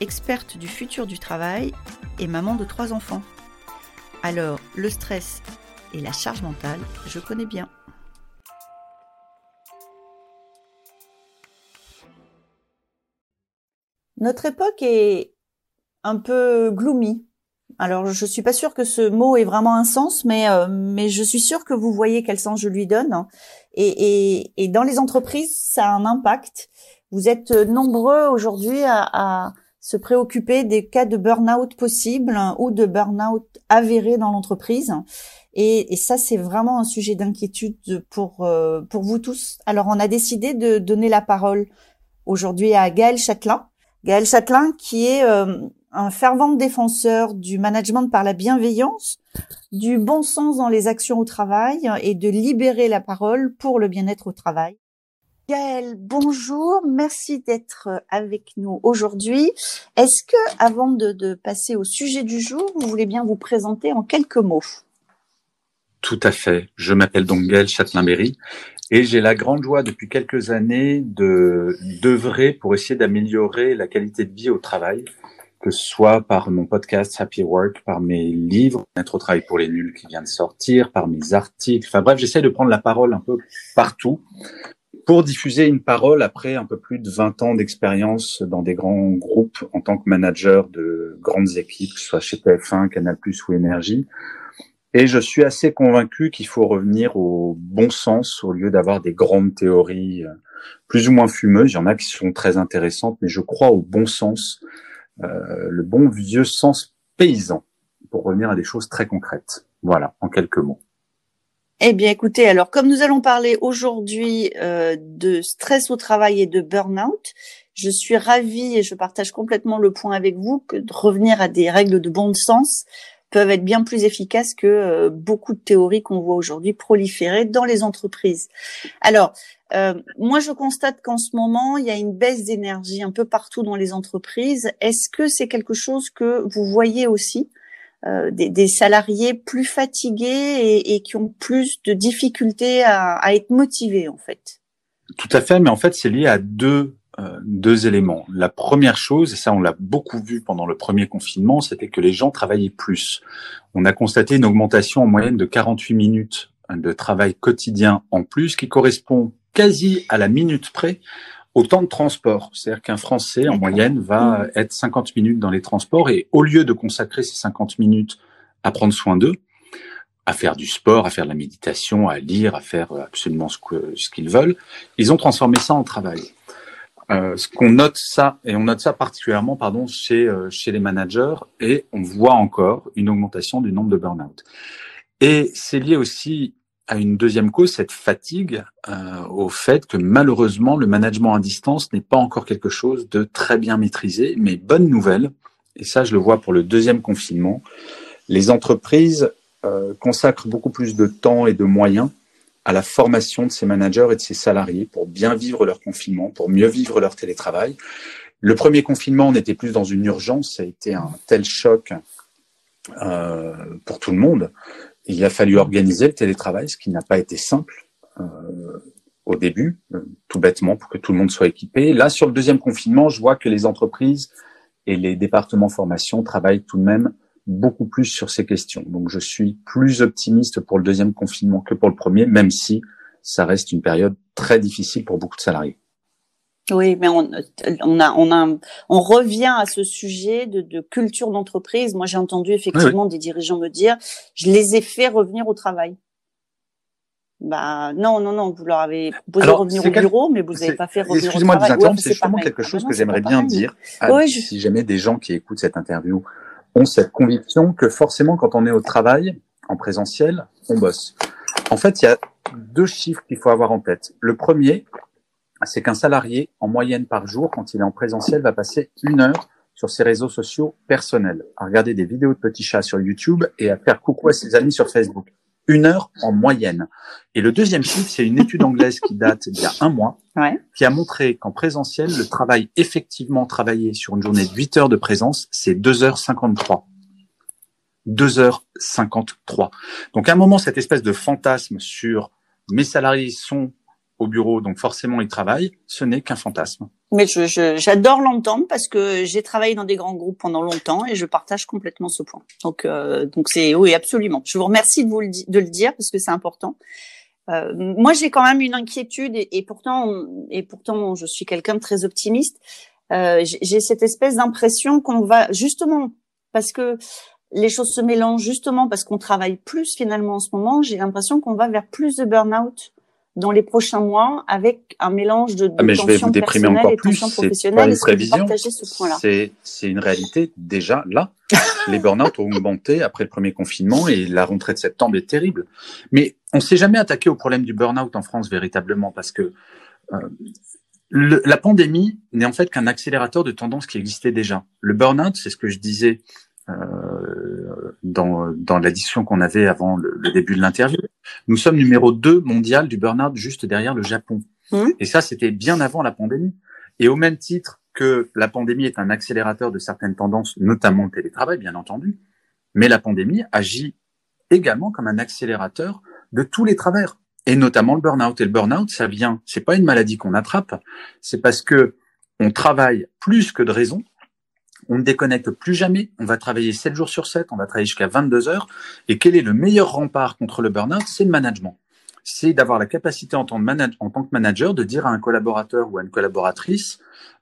experte du futur du travail et maman de trois enfants. Alors, le stress et la charge mentale, je connais bien. Notre époque est un peu gloomy. Alors, je suis pas sûre que ce mot ait vraiment un sens, mais euh, mais je suis sûre que vous voyez quel sens je lui donne. Et, et, et dans les entreprises, ça a un impact. Vous êtes nombreux aujourd'hui à, à se préoccuper des cas de burn-out possibles ou de burn-out avérés dans l'entreprise. Et, et, ça, c'est vraiment un sujet d'inquiétude pour euh, pour vous tous. Alors, on a décidé de donner la parole aujourd'hui à Gaël Châtelain. Gaël Châtelain, qui est euh, un fervent défenseur du management par la bienveillance, du bon sens dans les actions au travail et de libérer la parole pour le bien-être au travail. Gaël, bonjour, merci d'être avec nous aujourd'hui. Est-ce que, avant de, de, passer au sujet du jour, vous voulez bien vous présenter en quelques mots? Tout à fait. Je m'appelle donc Gaël Châtelain-Berry et j'ai la grande joie depuis quelques années de d'œuvrer pour essayer d'améliorer la qualité de vie au travail, que ce soit par mon podcast Happy Work, par mes livres, Être au travail pour les nuls qui vient de sortir, par mes articles. Enfin bref, j'essaie de prendre la parole un peu partout pour diffuser une parole après un peu plus de 20 ans d'expérience dans des grands groupes en tant que manager de grandes équipes, soit chez TF1, Canal+, ou Énergie. Et je suis assez convaincu qu'il faut revenir au bon sens au lieu d'avoir des grandes théories euh, plus ou moins fumeuses. Il y en a qui sont très intéressantes, mais je crois au bon sens, euh, le bon vieux sens paysan, pour revenir à des choses très concrètes. Voilà, en quelques mots. Eh bien, écoutez, alors comme nous allons parler aujourd'hui euh, de stress au travail et de burn-out, je suis ravie et je partage complètement le point avec vous que de revenir à des règles de bon sens peuvent être bien plus efficaces que euh, beaucoup de théories qu'on voit aujourd'hui proliférer dans les entreprises. Alors, euh, moi, je constate qu'en ce moment, il y a une baisse d'énergie un peu partout dans les entreprises. Est-ce que c'est quelque chose que vous voyez aussi? Euh, des, des, salariés plus fatigués et, et, qui ont plus de difficultés à, à, être motivés en fait. Tout à fait, mais en fait c'est lié à deux euh, deux éléments. La première chose, et ça on l'a beaucoup vu pendant le premier confinement, c'était que les gens travaillaient plus. On a constaté une augmentation en moyenne de 48 minutes de travail quotidien en plus, qui correspond quasi à la minute près au temps de transport. C'est-à-dire qu'un Français, en moyenne, va mmh. être 50 minutes dans les transports et au lieu de consacrer ces 50 minutes à prendre soin d'eux, à faire du sport, à faire de la méditation, à lire, à faire absolument ce qu'ils veulent, ils ont transformé ça en travail. Euh, ce qu'on note ça, et on note ça particulièrement pardon, chez, euh, chez les managers, et on voit encore une augmentation du nombre de burn-out. Et c'est lié aussi à une deuxième cause, cette fatigue, euh, au fait que malheureusement le management à distance n'est pas encore quelque chose de très bien maîtrisé. Mais bonne nouvelle, et ça je le vois pour le deuxième confinement, les entreprises euh, consacrent beaucoup plus de temps et de moyens à la formation de ces managers et de ces salariés pour bien vivre leur confinement, pour mieux vivre leur télétravail. Le premier confinement, on était plus dans une urgence, ça a été un tel choc euh, pour tout le monde il a fallu organiser le télétravail, ce qui n'a pas été simple euh, au début, euh, tout bêtement, pour que tout le monde soit équipé. Là, sur le deuxième confinement, je vois que les entreprises et les départements formation travaillent tout de même beaucoup plus sur ces questions. Donc, je suis plus optimiste pour le deuxième confinement que pour le premier, même si ça reste une période très difficile pour beaucoup de salariés. Oui, mais on, on, a, on, a, on revient à ce sujet de, de culture d'entreprise. Moi, j'ai entendu effectivement des dirigeants me dire, je les ai fait revenir au travail. Bah non, non, non, vous leur avez proposé de revenir au bureau, mais vous n'avez pas fait revenir Excusez-moi de vous interrompre, c'est justement quelque chose que j'aimerais bien dire. Si jamais des gens qui écoutent cette interview ont cette conviction que forcément, quand on est au travail, en présentiel, on bosse. En fait, il y a deux chiffres qu'il faut avoir en tête. Le premier, c'est qu'un salarié, en moyenne par jour, quand il est en présentiel, va passer une heure sur ses réseaux sociaux personnels, à regarder des vidéos de petits chats sur YouTube et à faire coucou à ses amis sur Facebook. Une heure en moyenne. Et le deuxième chiffre, c'est une étude anglaise qui date d'il y a un mois, qui a montré qu'en présentiel, le travail effectivement travaillé sur une journée de 8 heures de présence, c'est 2h53. 2h53. Donc à un moment, cette espèce de fantasme sur mes salariés sont au bureau, donc forcément ils travaillent, ce n'est qu'un fantasme. Mais j'adore l'entendre parce que j'ai travaillé dans des grands groupes pendant longtemps et je partage complètement ce point. Donc euh, donc c'est oui absolument. Je vous remercie de vous le, de le dire parce que c'est important. Euh, moi j'ai quand même une inquiétude et, et, pourtant et pourtant je suis quelqu'un de très optimiste. Euh, j'ai cette espèce d'impression qu'on va justement parce que les choses se mélangent justement parce qu'on travaille plus finalement en ce moment. J'ai l'impression qu'on va vers plus de burn-out dans les prochains mois avec un mélange de, de ah mais je vais vous déprimer encore plus. C'est pas une. C'est réalité déjà là. les burn-out ont augmenté après le premier confinement et la rentrée de septembre est terrible. Mais on s'est jamais attaqué au problème du burn-out en France véritablement parce que euh, le, la pandémie n'est en fait qu'un accélérateur de tendances qui existait déjà. Le burn-out, c'est ce que je disais euh, dans, dans la discussion qu'on avait avant le, début de l'interview. Nous sommes numéro 2 mondial du burn-out juste derrière le Japon. Mmh. Et ça, c'était bien avant la pandémie. Et au même titre que la pandémie est un accélérateur de certaines tendances, notamment le télétravail, bien entendu, mais la pandémie agit également comme un accélérateur de tous les travers, et notamment le burn-out. Et le burn-out, ça vient, c'est pas une maladie qu'on attrape, c'est parce que on travaille plus que de raison, on ne déconnecte plus jamais, on va travailler 7 jours sur 7, on va travailler jusqu'à 22 heures. Et quel est le meilleur rempart contre le burn-out? C'est le management. C'est d'avoir la capacité en tant, que manager de dire à un collaborateur ou à une collaboratrice,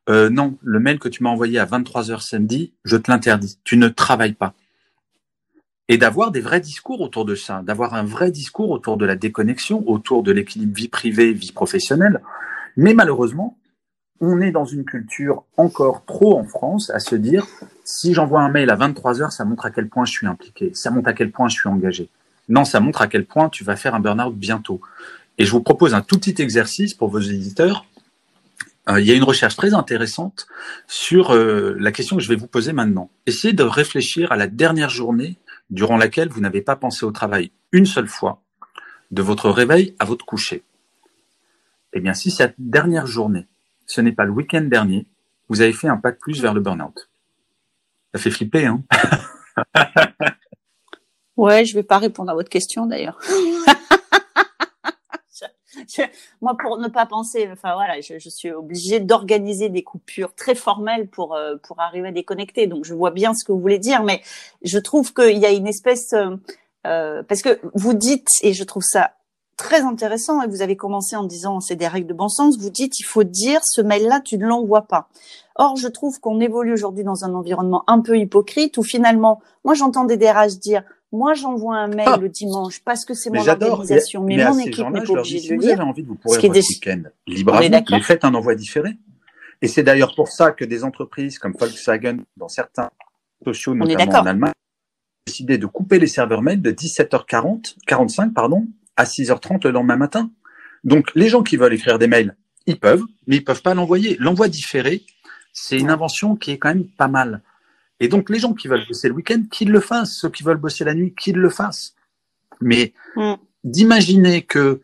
euh, non, le mail que tu m'as envoyé à 23 heures samedi, je te l'interdis, tu ne travailles pas. Et d'avoir des vrais discours autour de ça, d'avoir un vrai discours autour de la déconnexion, autour de l'équilibre vie privée, vie professionnelle. Mais malheureusement, on est dans une culture encore trop en France à se dire si j'envoie un mail à 23 heures, ça montre à quel point je suis impliqué, ça montre à quel point je suis engagé. Non, ça montre à quel point tu vas faire un burn-out bientôt. Et je vous propose un tout petit exercice pour vos éditeurs. Euh, il y a une recherche très intéressante sur euh, la question que je vais vous poser maintenant. Essayez de réfléchir à la dernière journée durant laquelle vous n'avez pas pensé au travail une seule fois, de votre réveil à votre coucher. Eh bien, si cette dernière journée, ce n'est pas le week-end dernier, vous avez fait un pas de plus vers le burn-out. Ça fait flipper, hein Ouais, je vais pas répondre à votre question d'ailleurs. moi, pour ne pas penser, enfin voilà, je, je suis obligée d'organiser des coupures très formelles pour euh, pour arriver à déconnecter. Donc, je vois bien ce que vous voulez dire, mais je trouve qu'il y a une espèce euh, euh parce que vous dites et je trouve ça très intéressant et vous avez commencé en disant c'est des règles de bon sens. Vous dites il faut dire ce mail-là tu ne l'envoies pas. Or je trouve qu'on évolue aujourd'hui dans un environnement un peu hypocrite où finalement moi j'entends des DRH dire moi j'envoie un mail ah. le dimanche parce que c'est mon organisation mais, mon équipe n'est pas obligée de le lire. Vous avez envie de vous pourrir votre week-end vous, mais faites un envoi différé. Et c'est d'ailleurs pour ça que des entreprises comme Volkswagen dans certains sociaux notamment en Allemagne ont décidé de couper les serveurs mail de 17h40 45 pardon à 6h30 le lendemain matin. Donc, les gens qui veulent écrire des mails, ils peuvent, mais ils peuvent pas l'envoyer. L'envoi différé, c'est une invention qui est quand même pas mal. Et donc, les gens qui veulent bosser le week-end, qu'ils le fassent. Ceux qui veulent bosser la nuit, qu'ils le fassent. Mais mm. d'imaginer que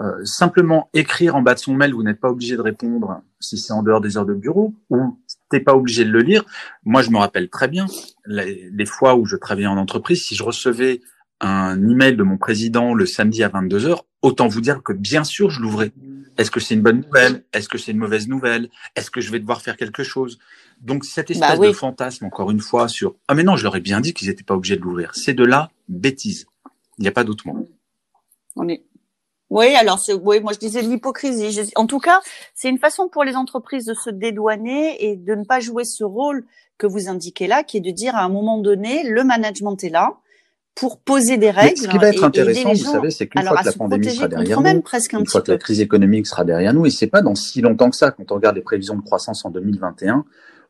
euh, simplement écrire en bas de son mail, vous n'êtes pas obligé de répondre si c'est en dehors des heures de bureau, ou t'es pas obligé de le lire. Moi, je me rappelle très bien les, les fois où je travaillais en entreprise, si je recevais un email de mon président le samedi à 22 heures, autant vous dire que bien sûr je l'ouvrais. Est-ce que c'est une bonne nouvelle? Est-ce que c'est une mauvaise nouvelle? Est-ce que je vais devoir faire quelque chose? Donc cette bah espèce de fantasme, encore une fois, sur ah mais non, je leur ai bien dit qu'ils n'étaient pas obligés de l'ouvrir. C'est de la bêtise. Il n'y a pas d'autre mot. On est oui, alors c'est oui, moi je disais de l'hypocrisie. En tout cas, c'est une façon pour les entreprises de se dédouaner et de ne pas jouer ce rôle que vous indiquez là, qui est de dire à un moment donné, le management est là, pour poser des règles. ce qui va être intéressant, vous savez, c'est qu'une fois que la pandémie sera derrière nous, une fois que la crise économique sera derrière nous, et c'est pas dans si longtemps que ça, quand on regarde les prévisions de croissance en 2021,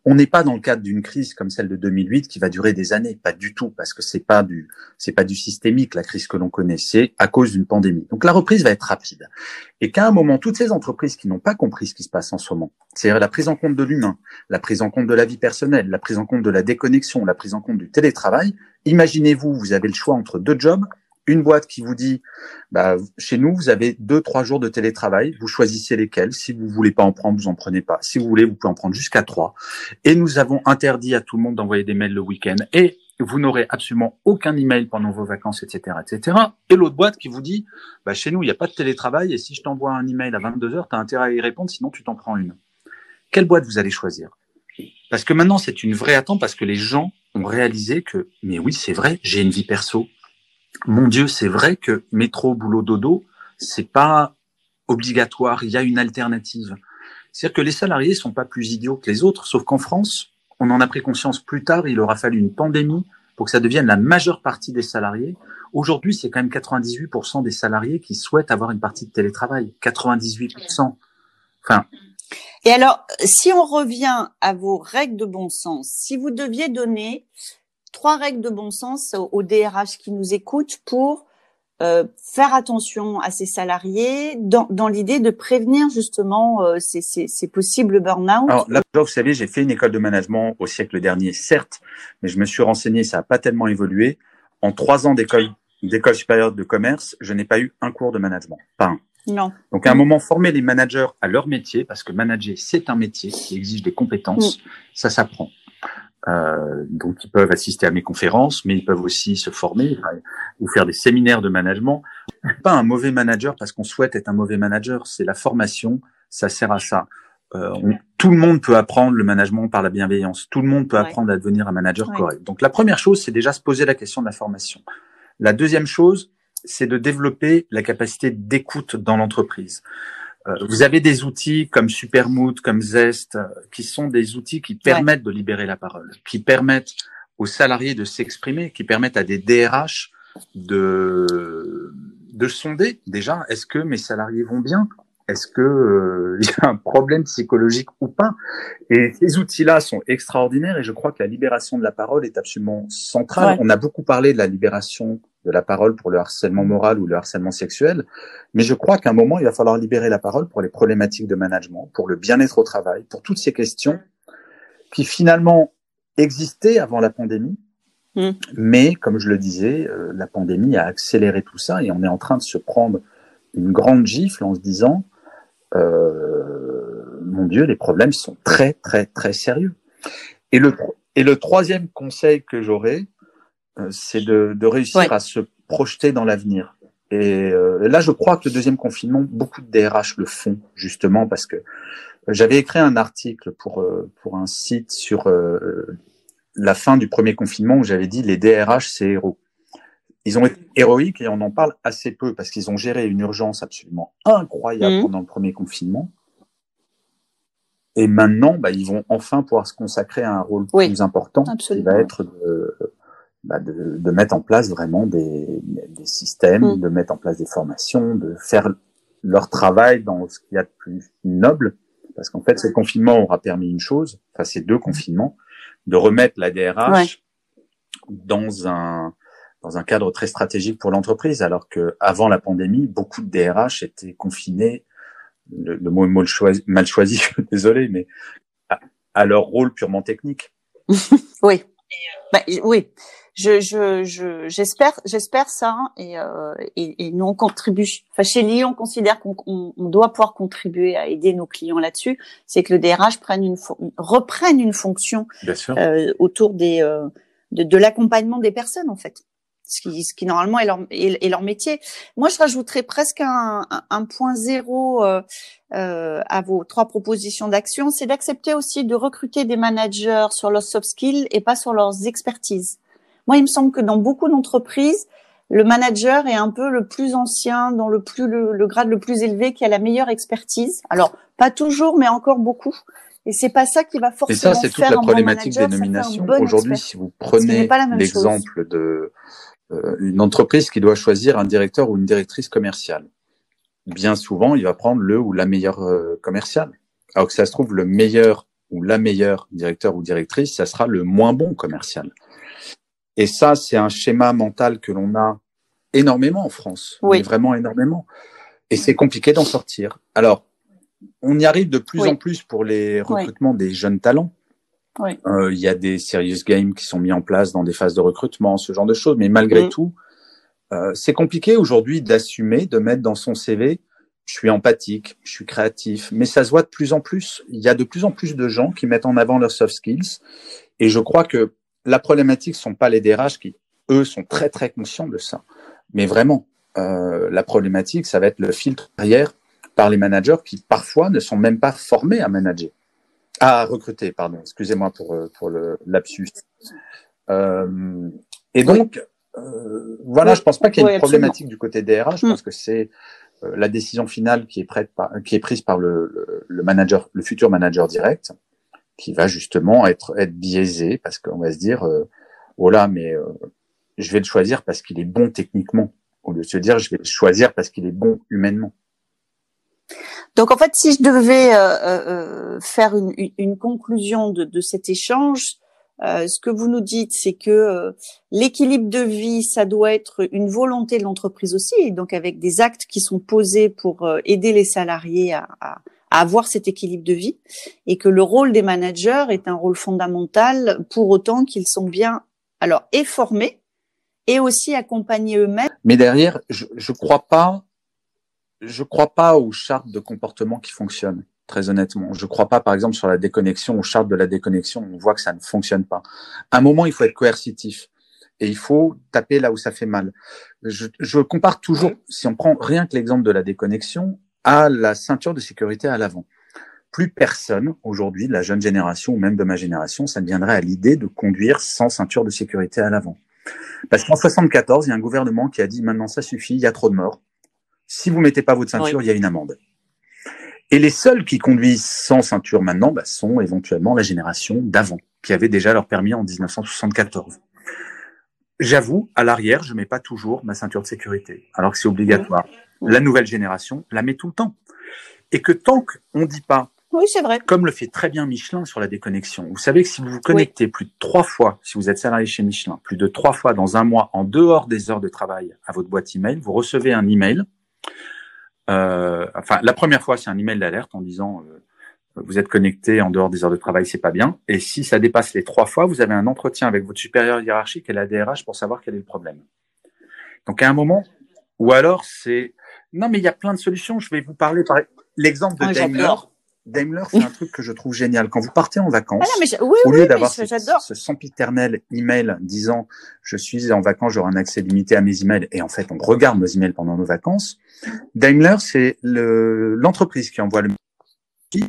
On n'est pas dans le cadre d'une crise comme celle de 2008 qui va durer des années, pas du tout, parce que c'est pas du c'est pas du systémique la crise que l'on connaît, c'est à cause d'une pandémie. Donc la reprise va être rapide. Et qu'à un moment, toutes ces entreprises qui n'ont pas compris ce qui se passe en ce moment, c'est-à-dire la prise en compte de l'humain, la prise en compte de la vie personnelle, la prise en compte de la déconnexion, la prise en compte du télétravail, imaginez-vous, vous avez le choix entre deux jobs, une boîte qui vous dit, bah, chez nous, vous avez deux, trois jours de télétravail, vous choisissez lesquels. Si vous voulez pas en prendre, vous en prenez pas. Si vous voulez, vous pouvez en prendre jusqu'à trois. Et nous avons interdit à tout le monde d'envoyer des mails le week-end. Et vous n'aurez absolument aucun email pendant vos vacances, etc., etc. Et l'autre boîte qui vous dit, bah, chez nous, il n'y a pas de télétravail et si je t'envoie un email à 22 heures, tu as intérêt à y répondre, sinon tu t'en prends une. Quelle boîte vous allez choisir? Parce que maintenant, c'est une vraie attente parce que les gens ont réalisé que, mais oui, c'est vrai, j'ai une vie perso, mon Dieu, c'est vrai que métro, boulot, dodo, c'est pas obligatoire. Il y a une alternative. C'est-à-dire que les salariés sont pas plus idiots que les autres, sauf qu'en France, on en a pris conscience plus tard. Il aura fallu une pandémie pour que ça devienne la majeure partie des salariés. Aujourd'hui, c'est quand même 98% des salariés qui souhaitent avoir une partie de télétravail. 98%. Enfin. Et alors, si on revient à vos règles de bon sens, si vous deviez donner trois règles de bon sens aux DRH qui nous écoutent pour euh, faire attention à ces salariés dans, dans l'idée de prévenir justement euh, ces, ces, ces, possibles burn-out Alors là, vous savez, j'ai fait une école de management au siècle dernier, certes, mais je me suis renseigné, ça n'a pas tellement évolué. En trois ans d'école d'école supérieure de commerce, je n'ai pas eu un cours de management, pas un. Non. Donc à un moment, former les managers à leur métier, parce que manager, c'est un métier qui exige des compétences, mm. ça s'apprend. Euh, donc ils peuvent assister à mes conférences, mais ils peuvent aussi se former ou faire des séminaires de management. Pas un mauvais manager parce qu'on souhaite être un mauvais manager, c'est la formation, ça sert à ça. Euh, tout le monde peut apprendre le management par la bienveillance. Tout le monde peut apprendre à devenir un manager correct. Donc la première chose, c'est déjà se poser la question de la formation. La deuxième chose, c'est de développer la capacité d'écoute dans l'entreprise. Euh, vous avez des outils comme Supermood, comme Zest, euh, qui sont des outils qui permettent de libérer la parole, qui permettent aux salariés de s'exprimer, qui permettent à des DRH de de sonder. Déjà est-ce que mes salariés vont bien? Est-ce que euh, il y a un problème psychologique ou pas? Et ces outils-là sont extraordinaires et je crois que la libération de la parole est absolument centrale. On a beaucoup parlé de la libération de la parole pour le harcèlement moral ou le harcèlement sexuel. Mais je crois qu'à un moment, il va falloir libérer la parole pour les problématiques de management, pour le bien-être au travail, pour toutes ces questions qui finalement existaient avant la pandémie. Mm. Mais comme je le disais, euh, la pandémie a accéléré tout ça et on est en train de se prendre une grande gifle en se disant, euh, mon Dieu, les problèmes sont très, très, très sérieux. Et le, et le troisième conseil que j'aurais, c'est de, de, réussir à se projeter dans l'avenir. Et euh, là, je crois que le deuxième confinement, beaucoup de DRH le font justement parce que j'avais écrit un article pour euh, pour un site sur la fin du premier confinement où j'avais dit les DRH c'est héros. Ils ont été héroïques et on en parle assez peu parce qu'ils ont géré une urgence absolument incroyable mmh. pendant le premier confinement. Et maintenant, bah, ils vont enfin pouvoir se consacrer à un rôle plus important, absolument. qui va être de, bah, de, de, mettre en place vraiment des, des systèmes, mm. de mettre en place des formations, de faire leur travail dans ce qu'il y a de plus noble. Parce qu'en fait, ce confinement aura permis une chose, enfin ces deux confinements, de remettre la DRH dans un dans un cadre très stratégique pour l'entreprise, alors que avant la pandémie, beaucoup de DRH étaient confinés, le, mot est mal choisi, mal choisi désolé, mais à, à, leur rôle purement technique. oui, bah, oui je, je, j'espère, j'espère ça, et, euh, et, et, nous on contribue. Enfin, chez Lyon, on considère qu'on on, doit pouvoir contribuer à aider nos clients là-dessus. C'est que le DRH prenne une reprenne une fonction euh, autour des euh, de, de l'accompagnement des personnes en fait. Ce qui, ce qui normalement est leur, est, leur métier. Moi, je rajouterais presque un, un, point zéro euh, euh, à vos trois propositions d'action, c'est d'accepter aussi de recruter des managers sur leurs soft skills et pas sur leurs expertises. Moi, il me semble que dans beaucoup d'entreprises, le manager est un peu le plus ancien, dans le plus le, grade le plus élevé, qui a la meilleure expertise. Alors, pas toujours, mais encore beaucoup. Et c'est pas ça qui va forcément faire Et ça, c'est toute la problématique des nominations. Aujourd'hui, si vous prenez l'exemple de une entreprise qui doit choisir un directeur ou une directrice commerciale, bien souvent, il va prendre le ou la meilleure euh, commerciale. Alors que ça se trouve, le meilleur ou la meilleure directeur ou directrice, ça sera le moins bon commercial. Et ça, c'est un schéma mental que l'on a énormément en France, Oui. vraiment énormément. Et c'est compliqué d'en sortir. Alors, on y arrive de plus Oui. en plus pour les recrutements des jeunes talents. Oui. Euh, Il y a des serious games qui sont mis en place dans des phases de recrutement, ce genre de choses. Mais malgré Mhm. tout, euh, c'est compliqué aujourd'hui d'assumer, de mettre dans son CV, je suis empathique, je suis créatif. Mais ça se voit de plus en plus. Il y a de plus en plus de gens qui mettent en avant leurs soft skills. Et je crois que la problématique sont pas les DRH qui, eux, sont très très conscients de ça. Mais vraiment, euh, la problématique, ça va être le filtre derrière par les managers qui parfois ne sont même pas formés à manager, à recruter, pardon. Excusez-moi pour euh, pour le lapsus. Euh, et donc, euh, voilà, Oui. je pense pas qu'il y ait Oui, une problématique du côté DRH. Je pense que c'est euh, la décision finale qui est prête par, qui est prise par le, le, le manager, le futur manager direct, qui va justement être être biaisé parce qu'on va se dire, euh, oh là, mais euh, je vais le choisir parce qu'il est bon techniquement, au lieu de se dire, je vais le choisir parce qu'il est bon humainement. Donc en fait, si je devais euh, euh, faire une, une- conclusion de, de cet échange, euh, ce que vous nous dites, c'est que euh, l'équilibre de vie, ça doit être une volonté de l'entreprise aussi, donc avec des actes qui sont posés pour euh, aider les salariés à, à- à avoir cet équilibre de vie, et que le rôle des managers est un rôle fondamental pour autant qu'ils sont bien, alors, et formés, et aussi accompagnés eux-mêmes. Mais derrière, je je crois pas, je crois pas aux chartes de comportement qui fonctionnent. Très honnêtement, je crois pas, par exemple, sur la déconnexion, aux chartes de la déconnexion. On voit que ça ne fonctionne pas. À un moment, il faut être coercitif et il faut taper là où ça fait mal. Je, je compare toujours, si on prend rien que l'exemple de la déconnexion, à la ceinture de sécurité à l'avant. Plus personne aujourd'hui de la jeune génération ou même de ma génération, ça ne viendrait à l'idée de conduire sans ceinture de sécurité à l'avant. Parce qu'en 74, il y a un gouvernement qui a dit maintenant ça suffit, il y a trop de morts. Si vous mettez pas votre ceinture, il y a une amende. Et les seuls qui conduisent sans ceinture maintenant bah, sont éventuellement la génération d'avant, qui avait déjà leur permis en 1974. J'avoue, à l'arrière, je mets pas toujours ma ceinture de sécurité, alors que c'est obligatoire. La nouvelle génération la met tout le temps. Et que tant qu'on dit pas Oui, c'est vrai. comme le fait très bien Michelin sur la déconnexion. Vous savez que si vous vous connectez plus de trois fois, si vous êtes salarié chez Michelin, plus de trois fois dans un mois en dehors des heures de travail à votre boîte email, vous recevez un email. Euh, enfin, la première fois, c'est un email d'alerte en disant euh, vous êtes connecté en dehors des heures de travail, c'est pas bien. Et si ça dépasse les trois fois, vous avez un entretien avec votre supérieur hiérarchique et la DRH pour savoir quel est le problème. Donc à un moment, ou alors c'est non mais il y a plein de solutions. Je vais vous parler par l'exemple de Ah, Daimler. Daimler, c'est un truc que je trouve génial. Quand vous partez en vacances, Ah non, mais j'a- oui, au lieu d'avoir ce, ce sempiternel email disant je suis en vacances, j'aurai un accès limité à mes emails, et en fait on regarde nos emails pendant nos vacances, Daimler, c'est le- l'entreprise qui envoie le qui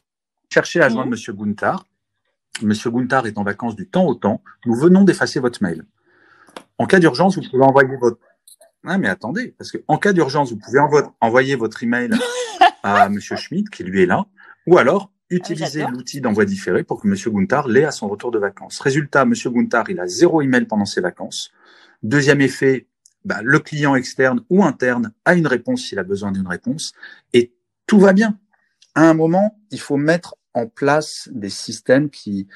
cherchez à joindre Mhm. Monsieur Gunther. Monsieur Gunther est en vacances du temps au temps. Nous venons d'effacer votre mail. En cas d'urgence, vous pouvez envoyer votre. Ah, mais attendez, parce que en cas d'urgence, vous pouvez envo- envoyer votre email à Monsieur Schmidt, qui lui est là, ou alors utiliser j'adore. l'outil d'envoi différé pour que Monsieur Gunther l'ait à son retour de vacances. Résultat, Monsieur Gunther, il a zéro email pendant ses vacances. Deuxième effet, bah, le client externe ou interne a une réponse s'il a besoin d'une réponse, et tout va bien. À un moment, il faut mettre en place des systèmes qui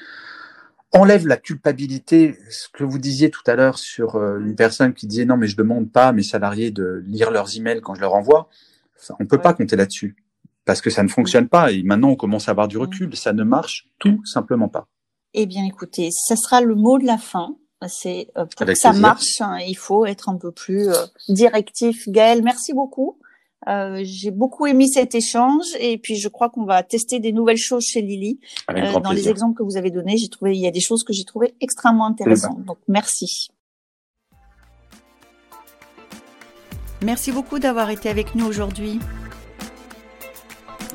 enlèvent la culpabilité. Ce que vous disiez tout à l'heure sur euh, une personne qui disait non mais je demande pas à mes salariés de lire leurs emails quand je leur envoie. On peut Ouais. pas compter là-dessus parce que ça ne fonctionne pas et maintenant on commence à avoir du recul. Ça ne marche tout simplement pas. Eh bien, écoutez, ça sera le mot de la fin. C'est euh, pour Avec que ça plaisir. marche, hein, il faut être un peu plus euh, directif. Gaël, merci beaucoup. Euh, J'ai beaucoup aimé cet échange et puis je crois qu'on va tester des nouvelles choses chez Lily. Avec Euh, grand dans les exemples que vous avez donnés, j'ai trouvé il y a des choses que j'ai trouvées extrêmement intéressantes. Donc merci. Merci beaucoup d'avoir été avec nous aujourd'hui.